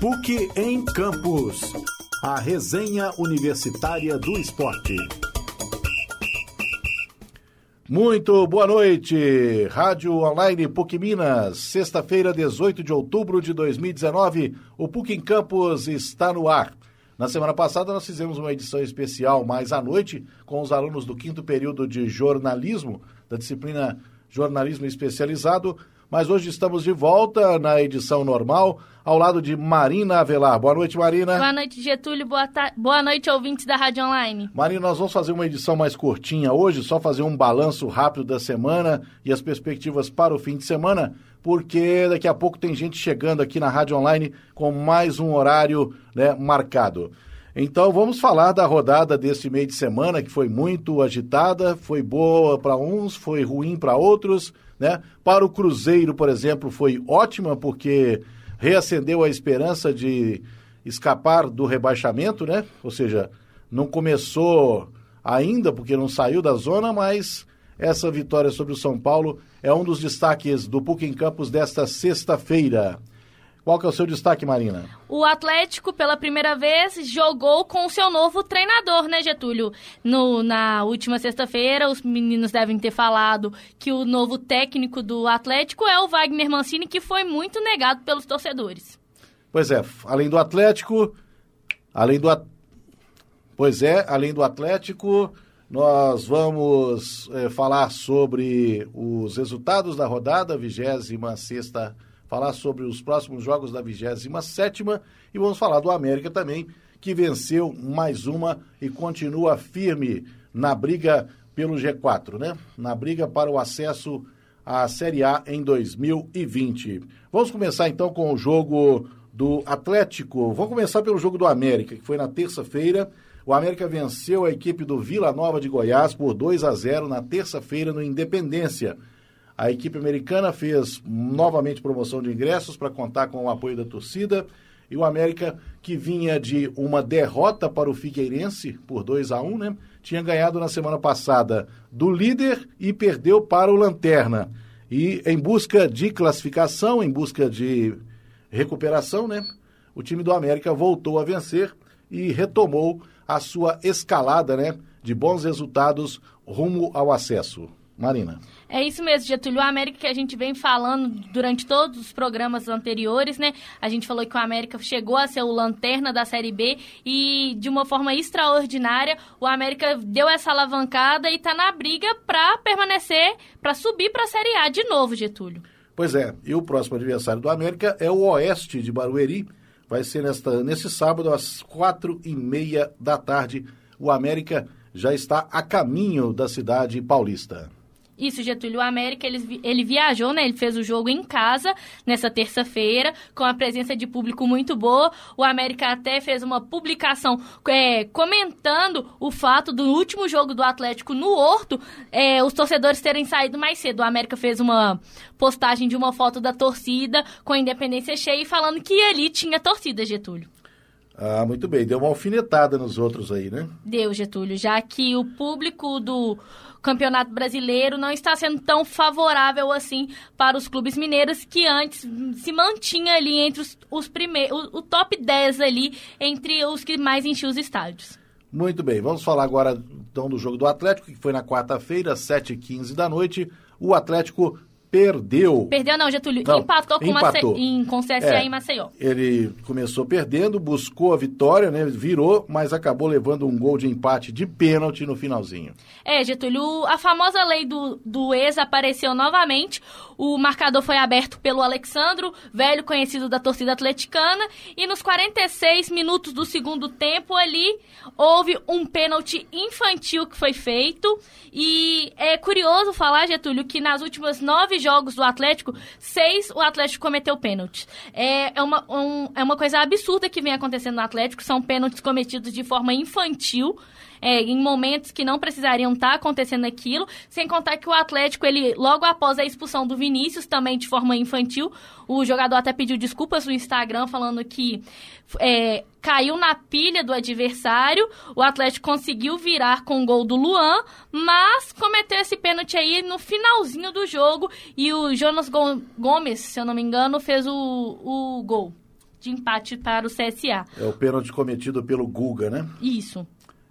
PUC em Campus. A resenha universitária do esporte. Muito boa noite. Rádio Online PUC Minas. Sexta-feira, 18 de outubro de 2019. O PUC em Campus está no ar. Na semana passada, nós fizemos uma edição especial mais à noite com os alunos do quinto período de jornalismo, da disciplina Jornalismo Especializado. Mas hoje estamos de volta na edição normal, ao lado de Marina Avelar. Boa noite, Marina. Boa noite, Getúlio. Boa, ta... Boa noite, ouvintes da Rádio Online. Marina, nós vamos fazer uma edição mais curtinha hoje, só fazer um balanço rápido da semana e as perspectivas para o fim de semana, porque daqui a pouco tem gente chegando aqui na Rádio Online com mais um horário né, marcado. Então vamos falar da rodada desse meio de semana que foi muito agitada, foi boa para uns, foi ruim para outros. Né? Para o Cruzeiro, por exemplo, foi ótima porque reacendeu a esperança de escapar do rebaixamento, né? Ou seja, não começou ainda porque não saiu da zona, mas essa vitória sobre o São Paulo é um dos destaques do PUC em Campos desta sexta-feira. Qual que é o seu destaque, Marina? O Atlético, pela primeira vez, jogou com o seu novo treinador, né, Getúlio? No, na última sexta-feira, os meninos devem ter falado que o novo técnico do Atlético é o Wagner Mancini, que foi muito negado pelos torcedores. Pois é, além do Atlético, além do... Pois é, além do Atlético, nós vamos é, falar sobre os resultados da rodada, 26 sexta falar sobre os próximos jogos da 27 e vamos falar do América também, que venceu mais uma e continua firme na briga pelo G4, né? Na briga para o acesso à Série A em 2020. Vamos começar então com o jogo do Atlético. Vamos começar pelo jogo do América, que foi na terça-feira. O América venceu a equipe do Vila Nova de Goiás por 2 a 0 na terça-feira no Independência. A equipe americana fez novamente promoção de ingressos para contar com o apoio da torcida. E o América, que vinha de uma derrota para o Figueirense por 2 a 1 né? Tinha ganhado na semana passada do líder e perdeu para o Lanterna. E em busca de classificação, em busca de recuperação, né? O time do América voltou a vencer e retomou a sua escalada, né? De bons resultados rumo ao acesso. Marina. É isso mesmo, Getúlio. O América que a gente vem falando durante todos os programas anteriores, né? A gente falou que o América chegou a ser o lanterna da Série B e, de uma forma extraordinária, o América deu essa alavancada e está na briga para permanecer, para subir para a Série A de novo, Getúlio. Pois é, e o próximo adversário do América é o Oeste de Barueri. Vai ser nesta, nesse sábado, às quatro e meia da tarde. O América já está a caminho da cidade paulista. Isso, Getúlio América, ele, ele viajou, né? Ele fez o jogo em casa nessa terça-feira, com a presença de público muito boa. O América até fez uma publicação é, comentando o fato do último jogo do Atlético no Horto, é, os torcedores terem saído mais cedo. O América fez uma postagem de uma foto da torcida com a independência cheia e falando que ali tinha torcida, Getúlio. Ah, muito bem. Deu uma alfinetada nos outros aí, né? Deu, Getúlio. Já que o público do Campeonato Brasileiro não está sendo tão favorável assim para os clubes mineiros que antes se mantinha ali entre os, os primeiros, o, o top 10 ali entre os que mais enchiam os estádios. Muito bem, vamos falar agora então do jogo do Atlético, que foi na quarta-feira, 7h15 da noite. O Atlético perdeu. Perdeu não, Getúlio. Não, empatou com, empatou. Mace... em, CSA é, em Maceió. Ele começou perdendo, buscou a vitória, né? Virou, mas acabou levando um gol de empate de pênalti no finalzinho. É, Getúlio, a famosa lei do, do ex apareceu novamente. O marcador foi aberto pelo Alexandro, velho conhecido da torcida atleticana, e nos 46 minutos do segundo tempo ali houve um pênalti infantil que foi feito. E é curioso falar, Getúlio, que nas últimas nove jogos do Atlético, seis o Atlético cometeu pênaltis. É, é, uma, um, é uma coisa absurda que vem acontecendo no Atlético, são pênaltis cometidos de forma infantil é, em momentos que não precisariam estar tá acontecendo aquilo, sem contar que o Atlético, ele logo após a expulsão do Vinícius, também de forma infantil, o jogador até pediu desculpas no Instagram, falando que é, caiu na pilha do adversário, o Atlético conseguiu virar com o gol do Luan, mas cometeu esse pênalti aí no finalzinho do jogo e o Jonas Gomes, se eu não me engano, fez o, o gol. de empate para o CSA. É o pênalti cometido pelo Guga, né? Isso.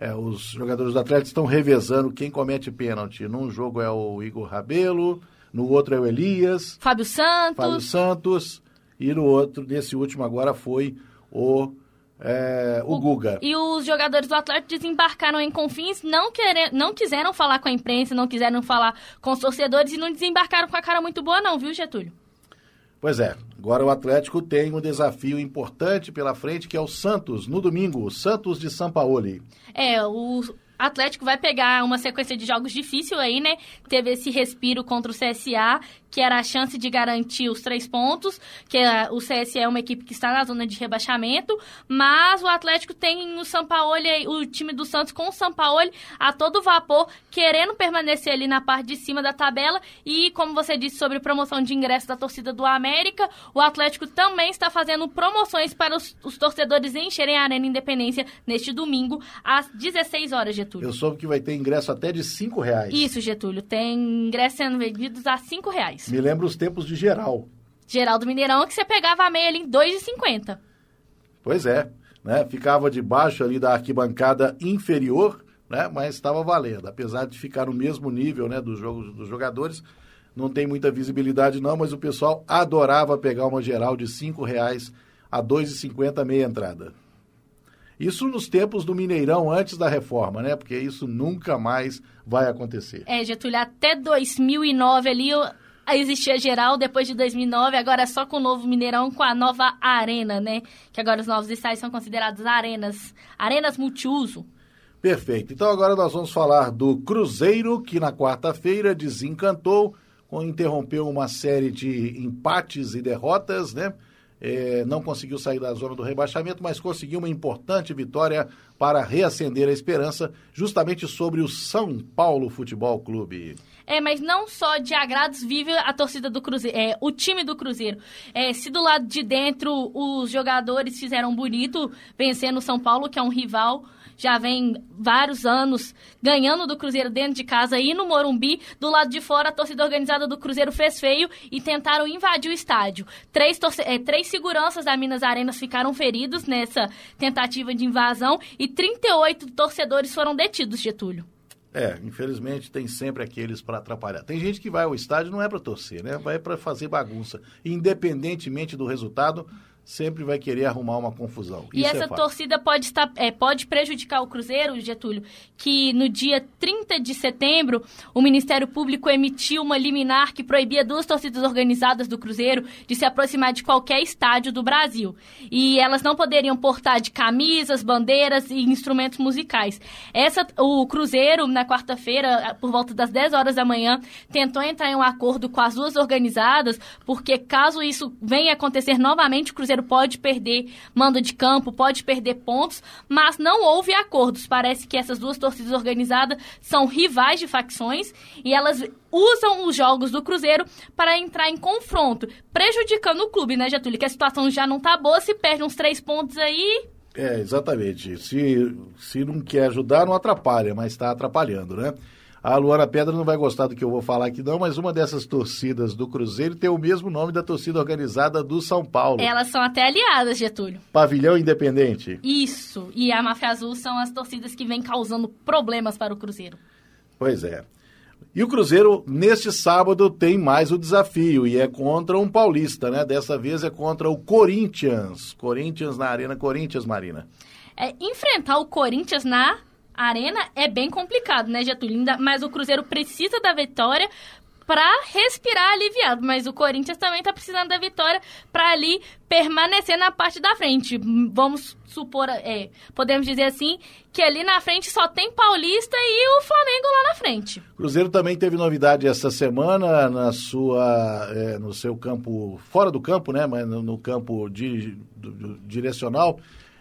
É, os jogadores do Atlético estão revezando quem comete pênalti. Num jogo é o Igor Rabelo, no outro é o Elias. Fábio Santos. Fábio Santos. E no outro, nesse último agora, foi o, é, o, o, Guga. E os jogadores do Atlético desembarcaram em Confins, não, querer, não quiseram falar com a imprensa, não quiseram falar com os torcedores e não desembarcaram com a cara muito boa não, viu, Getúlio? Pois é, agora o Atlético tem um desafio importante pela frente, que é o Santos, no domingo, Santos de São Paulo. É, o Atlético vai pegar uma sequência de jogos difícil aí, né? Teve esse respiro contra o CSA, que era a chance de garantir os três pontos, que é, o CSE é uma equipe que está na zona de rebaixamento, mas o Atlético tem o Sampaoli, o time do Santos com o Sampaoli a todo vapor, querendo permanecer ali na parte de cima da tabela e, como você disse sobre promoção de ingresso da torcida do América, o Atlético também está fazendo promoções para os, os torcedores encherem a Arena Independência neste domingo, às 16 horas, Getúlio. Eu soube que vai ter ingresso até de 5 reais. Isso, Getúlio, tem ingressos sendo vendidos a 5 reais reais. Me lembra os tempos de geral. Geral do Mineirão, que você pegava a meia ali em 2,50. Pois é, né? Ficava debaixo ali da arquibancada inferior, né? Mas estava valendo. Apesar de ficar no mesmo nível, né, dos jogos dos jogadores, não tem muita visibilidade não, mas o pessoal adorava pegar uma geral de cinco reais a 2,50 meia entrada. Isso nos tempos do Mineirão, antes da reforma, né? Porque isso nunca mais vai acontecer. É, Getúlio, até 2009 ali existia geral depois de 2009, agora é só com o novo Mineirão, com a nova arena, né? Que agora os novos estádios são considerados arenas, arenas multiuso. Perfeito. Então agora nós vamos falar do Cruzeiro, que na quarta-feira desencantou, interrompeu uma série de empates e derrotas, né? É, não conseguiu sair da zona do rebaixamento, mas conseguiu uma importante vitória para reacender a esperança, justamente sobre o São Paulo Futebol Clube. É, mas não só de agrados vive a torcida do Cruzeiro, é, o time do Cruzeiro. É, se do lado de dentro os jogadores fizeram bonito, vencendo o São Paulo, que é um rival, já vem vários anos ganhando do Cruzeiro dentro de casa e no Morumbi, do lado de fora a torcida organizada do Cruzeiro fez feio e tentaram invadir o estádio. Três, é, três seguranças da Minas Arenas ficaram feridos nessa tentativa de invasão e 38 torcedores foram detidos, Getúlio. É, infelizmente tem sempre aqueles para atrapalhar. Tem gente que vai ao estádio não é para torcer, né? Vai para fazer bagunça. Independentemente do resultado, sempre vai querer arrumar uma confusão. E Isso é essa é torcida pode, estar, é, pode prejudicar o Cruzeiro, Getúlio, que no dia 30 de setembro o Ministério Público emitiu uma liminar que proibia duas torcidas organizadas do Cruzeiro de se aproximar de qualquer estádio do Brasil. E elas não poderiam portar de camisas, bandeiras e instrumentos musicais. Essa, o Cruzeiro, na quarta-feira, por volta das 10 horas da manhã, tentou entrar em um acordo com as duas organizadas, porque caso isso venha acontecer novamente, o Cruzeiro Cruzeiro pode perder mando de campo, pode perder pontos, mas não houve acordos. Parece que essas duas torcidas organizadas são rivais de facções e elas usam os jogos do Cruzeiro para entrar em confronto, prejudicando o clube, né, Getúlio? Que a situação já não tá boa, se perde uns três pontos aí, é, exatamente. Se, se não quer ajudar, não atrapalha, mas está atrapalhando, né? A Luana Pedra não vai gostar do que eu vou falar aqui, não, mas uma dessas torcidas do Cruzeiro tem o mesmo nome da torcida organizada do São Paulo. Elas são até aliadas, Getúlio. Pavilhão Independente. Isso. E a Máfia Azul são as torcidas que vêm causando problemas para o Cruzeiro. Pois é. E o Cruzeiro, neste sábado, tem mais o desafio, e é contra um paulista, né? Dessa vez é contra o Corinthians. Corinthians na Arena Corinthians, Marina. É, enfrentar o Corinthians na Arena é bem complicado, né, Getúlio? Mas o Cruzeiro precisa da vitória para respirar aliviado, mas o Corinthians também está precisando da vitória para ali permanecer na parte da frente. Vamos supor, é, podemos dizer assim, que ali na frente só tem Paulista e o Flamengo lá na frente. Cruzeiro também teve novidade essa semana na sua, é, no seu campo, fora do campo, né, mas no, campo di, do, do, direcional.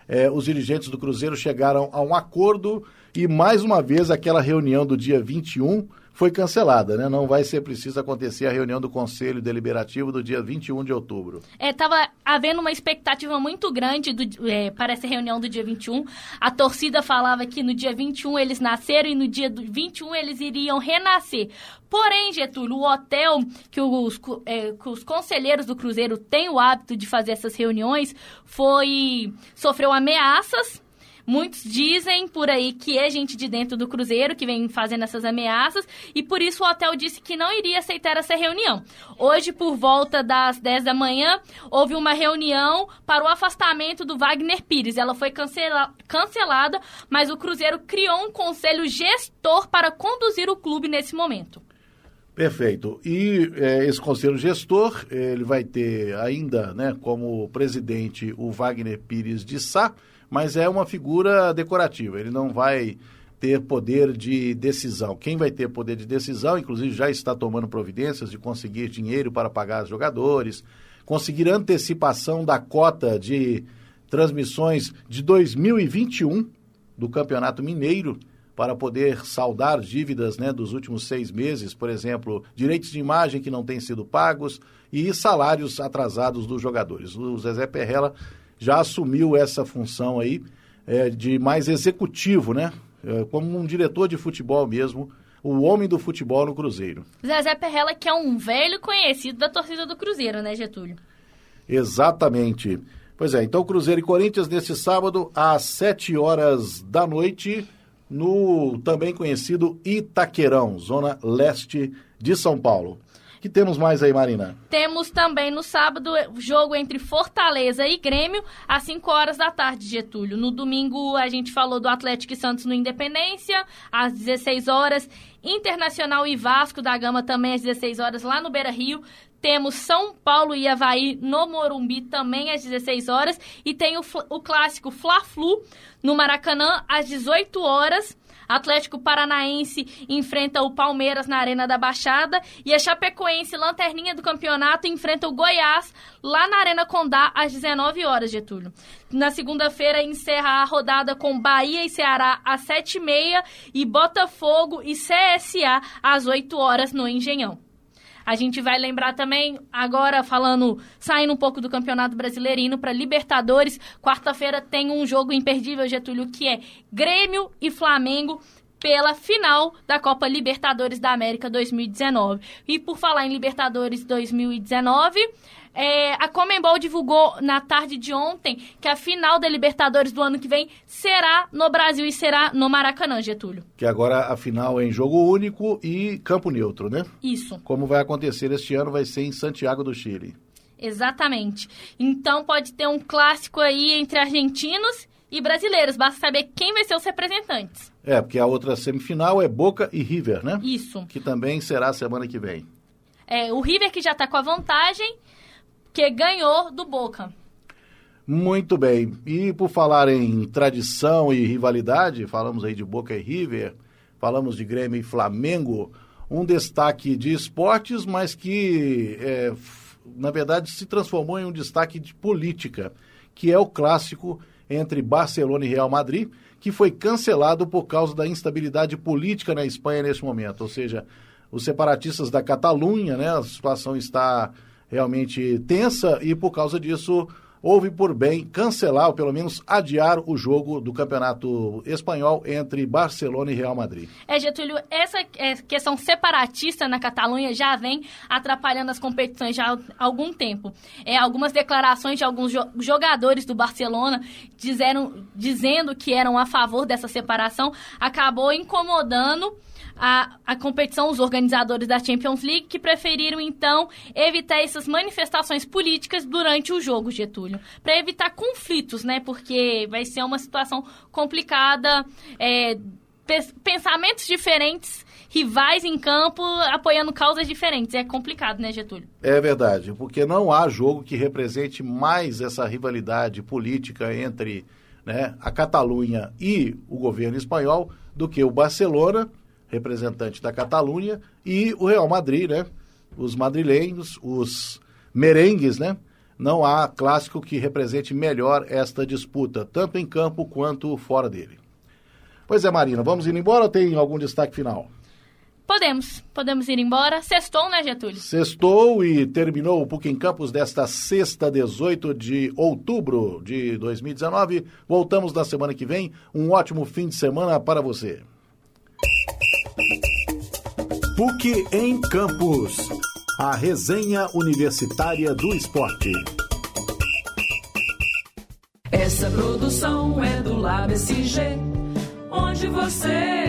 É, os dirigentes do Cruzeiro chegaram a um acordo e mais uma vez aquela reunião do dia 21 foi cancelada, né? Não vai ser preciso acontecer a reunião do Conselho Deliberativo do dia 21 de outubro. É, tava havendo uma expectativa muito grande do, é, para essa reunião do dia 21. A torcida falava que no dia 21 eles nasceram e no dia 21 eles iriam renascer. Porém, Getúlio, o hotel que os, é, que os conselheiros do Cruzeiro têm o hábito de fazer essas reuniões foi sofreu ameaças Muitos dizem por aí que é gente de dentro do Cruzeiro que vem fazendo essas ameaças e por isso o hotel disse que não iria aceitar essa reunião. Hoje, por volta das 10 da manhã, houve uma reunião para o afastamento do Wagner Pires. Ela foi cancela cancelada, mas o Cruzeiro criou um conselho gestor para conduzir o clube nesse momento. Perfeito. E é, esse conselho gestor, ele vai ter ainda, né, como presidente o Wagner Pires de Sá, mas é uma figura decorativa. Ele não vai ter poder de decisão. Quem vai ter poder de decisão, inclusive já está tomando providências de conseguir dinheiro para pagar os jogadores, conseguir antecipação da cota de transmissões de 2021 do Campeonato Mineiro para poder saldar dívidas né, dos últimos seis meses, por exemplo, direitos de imagem que não têm sido pagos e salários atrasados dos jogadores. O Zezé Perrella já assumiu essa função aí é, de mais executivo, né? É, como um diretor de futebol mesmo, o homem do futebol no Cruzeiro. Zezé Perrella, que é um velho conhecido da torcida do Cruzeiro, né, Getúlio? Exatamente. Pois é, então Cruzeiro e Corinthians nesse sábado às 7 horas da noite no também conhecido Itaquerão, zona leste de São Paulo que temos mais aí, Marina? Temos também no sábado jogo entre Fortaleza e Grêmio, às 5 horas da tarde, Getúlio. No domingo a gente falou do Atlético e Santos no Independência, às 16 horas. Internacional e Vasco da Gama também às 16 horas lá no Beira Rio. Temos São Paulo e Havaí no Morumbi também às 16 horas. E tem o, o clássico Fla-Flu no Maracanã às 18 horas. Atlético Paranaense enfrenta o Palmeiras na Arena da Baixada e a Chapecoense, lanterninha do campeonato, enfrenta o Goiás lá na Arena Condá às 19 horas, Getúlio. Na segunda-feira encerra a rodada com Bahia e Ceará às 7h30 e Botafogo e CSA às 8 horas no Engenhão. A gente vai lembrar também, agora falando, saindo um pouco do Campeonato Brasileirino para Libertadores. Quarta-feira tem um jogo imperdível, Getúlio, que é Grêmio e Flamengo pela final da Copa Libertadores da América 2019. E por falar em Libertadores 2019, é, a Comembol divulgou na tarde de ontem que a final da Libertadores do ano que vem será no Brasil e será no Maracanã, Getúlio. Que agora a final é em jogo único e campo neutro, né? Isso. Como vai acontecer este ano, vai ser em Santiago do Chile. Exatamente. Então pode ter um clássico aí entre argentinos e brasileiros. Basta saber quem vai ser os representantes. É, porque a outra semifinal é Boca e River, né? Isso. Que também será semana que vem. É, o River que já está com a vantagem que ganhou do Boca. Muito bem. E por falar em tradição e rivalidade, falamos aí de Boca e River, falamos de Grêmio e Flamengo, um destaque de esportes, mas que, é, na verdade, se transformou em um destaque de política, que é o clássico entre Barcelona e Real Madrid, que foi cancelado por causa da instabilidade política na Espanha neste momento. Ou seja, os separatistas da Catalunha, né, a situação está realmente tensa e por causa disso houve por bem cancelar ou pelo menos adiar o jogo do Campeonato Espanhol entre Barcelona e Real Madrid. É, Getúlio, essa é, questão separatista na Catalunha já vem atrapalhando as competições já há algum tempo. É, algumas declarações de alguns jogadores do Barcelona dizeram, dizendo que eram a favor dessa separação acabou incomodando a, a competição, os organizadores da Champions League, que preferiram então evitar essas manifestações políticas durante o jogo, Getúlio, para evitar conflitos, né? Porque vai ser uma situação complicada, é, pensamentos diferentes rivais em campo apoiando causas diferentes. É complicado, né, Getúlio? É verdade, porque não há jogo que represente mais essa rivalidade política entre né, a Catalunha e o governo espanhol do que o Barcelona representante da Catalunha, e o Real Madrid, né? Os madrilenhos, os merengues, né? Não há clássico que represente melhor esta disputa, tanto em campo quanto fora dele. Pois é, Marina, vamos ir embora ou tem algum destaque final? Podemos, podemos ir embora. Sextou, né, Getúlio? Sextou e terminou o PUC em Campos desta sexta, 18 de outubro de 2019. Voltamos na semana que vem. Um ótimo fim de semana para você. PUC em Campos. A resenha universitária do esporte. Essa produção é do LabSG, onde você